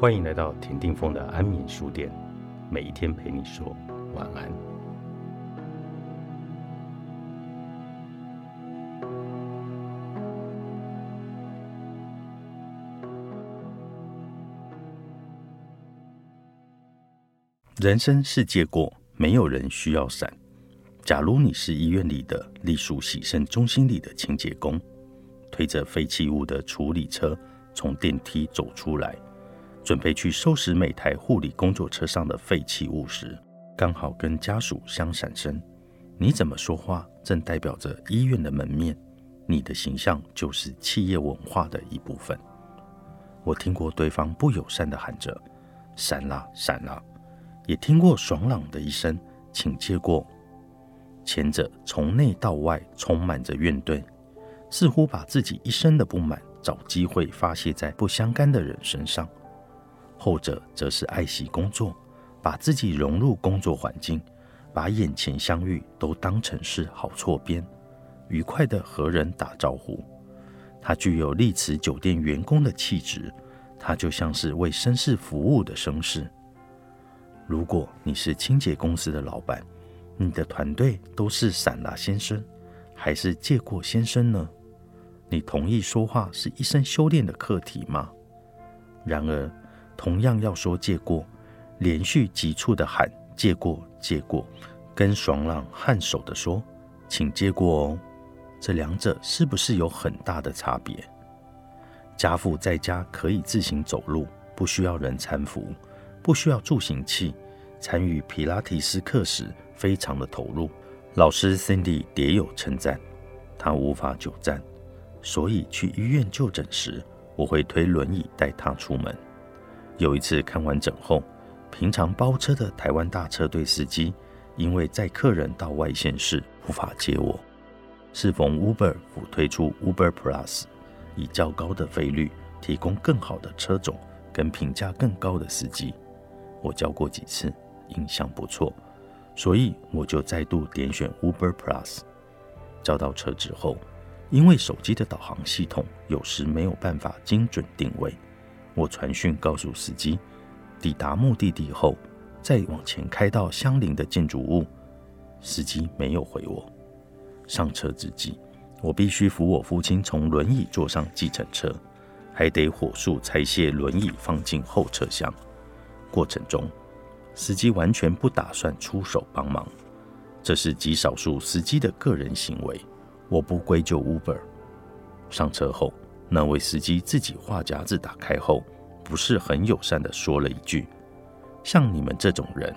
欢迎来到田定峰的安眠书店，每一天陪你说晚安。人生是借过，没有人需要伞。假如你是医院里的隶属洗肾中心里的清洁工，推着废弃物的处理车从电梯走出来，准备去收拾每台护理工作车上的废弃物时，刚好跟家属相闪身。你怎么说话，正代表着医院的门面。你的形象就是企业文化的一部分。我听过对方不友善的喊着“闪啦，闪啦”，也听过爽朗的一声“请借过”。前者从内到外充满着怨怼，似乎把自己一生的不满找机会发泄在不相干的人身上；后者则是爱惜工作，把自己融入工作环境，把眼前相遇都当成是好错边。愉快的和人打招呼，他具有丽池酒店员工的气质，他就像是为绅士服务的绅士。如果你是清洁公司的老板，你的团队都是散拉先生，还是借过先生呢？你同意说话是一生修炼的课题吗？然而，同样要说借过，连续急促的喊借过借过，跟爽朗颔首的说请借过哦。这两者是不是有很大的差别？家父在家可以自行走路，不需要人搀扶，不需要助行器。参与皮拉提斯课时非常的投入，老师 Cindy 迭有称赞。他无法久站，所以去医院就诊时，我会推轮椅带他出门。有一次看完诊后，平常包车的台湾大车队司机，因为载客人到外县市无法接我。适逢 Uber 辅推出 Uber Plus，以较高的费率提供更好的车种跟评价更高的司机，我叫过几次，印象不错，所以我就再度点选 Uber Plus。叫到车之后，因为手机的导航系统有时没有办法精准定位，我传讯告诉司机，抵达目的地后再往前开到相邻的建筑物，司机没有回我。上车之际，我必须扶我父亲从轮椅坐上计程车，还得火速拆卸轮椅放进后车厢。过程中，司机完全不打算出手帮忙，这是极少数司机的个人行为，我不归咎 Uber。上车后，那位司机自己话匣子打开后，不是很友善地说了一句：“像你们这种人，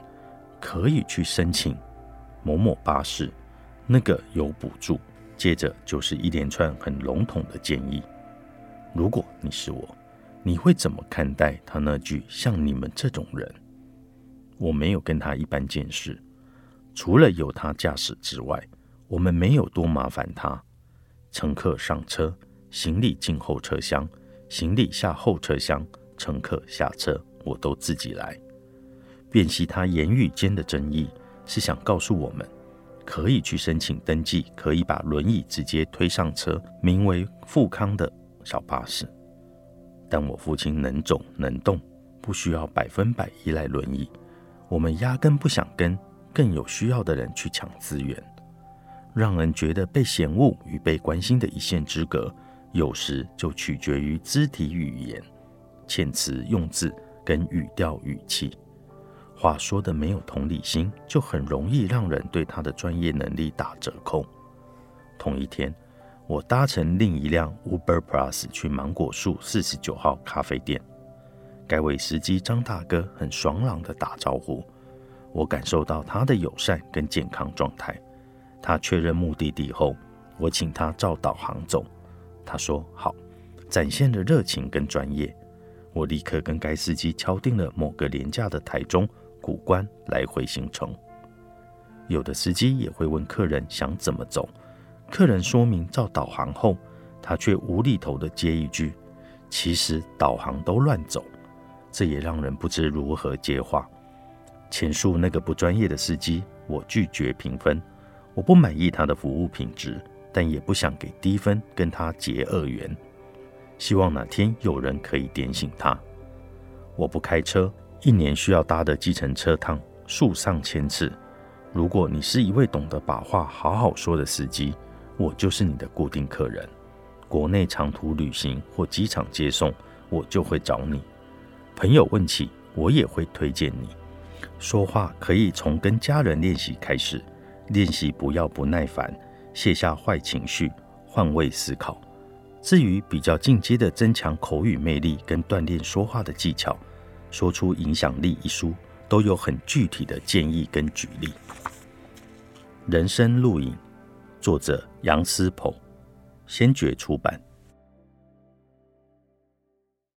可以去申请某某巴士。”那个有补助，接着就是一连串很笼统的建议。如果你是我，你会怎么看待他那句“像你们这种人”？我没有跟他一般见识，除了有他驾驶之外，我们没有多麻烦他。乘客上车，行李进后车厢，行李下后车厢，乘客下车，我都自己来。辨析他言语间的争议，是想告诉我们。可以去申请登记，可以把轮椅直接推上车，名为富康的小巴士。但我父亲能走能动，不需要百分百依赖轮椅。我们压根不想跟更有需要的人去抢资源，让人觉得被嫌恶与被关心的一线之隔，有时就取决于肢体语言、遣词用字跟语调语气。话说的没有同理心，就很容易让人对他的专业能力打折扣。同一天，我搭乘另一辆 Uber Plus 去芒果树四十九号咖啡店，该位司机张大哥很爽朗的打招呼，我感受到他的友善跟健康状态。他确认目的地后，我请他照导航走，他说好，展现了热情跟专业。我立刻跟该司机敲定了某个廉价的台中。古关来回行程，有的司机也会问客人想怎么走，客人说明照导航后，他却无厘头的接一句：“其实导航都乱走。”这也让人不知如何接话。前述那个不专业的司机，我拒绝评分。我不满意他的服务品质，但也不想给低分跟他结恶缘。希望哪天有人可以点醒他。我不开车，一年需要搭的计程车趟数上千次。如果你是一位懂得把话好好说的司机，我就是你的固定客人。国内长途旅行或机场接送，我就会找你。朋友问起，我也会推荐你。说话可以从跟家人练习开始，练习不要不耐烦，卸下坏情绪，换位思考。至于比较进阶的增强口语魅力跟锻炼说话的技巧，说出影响力一书都有很具体的建议跟举例。人生录影，作者杨思鹏，先觉出版。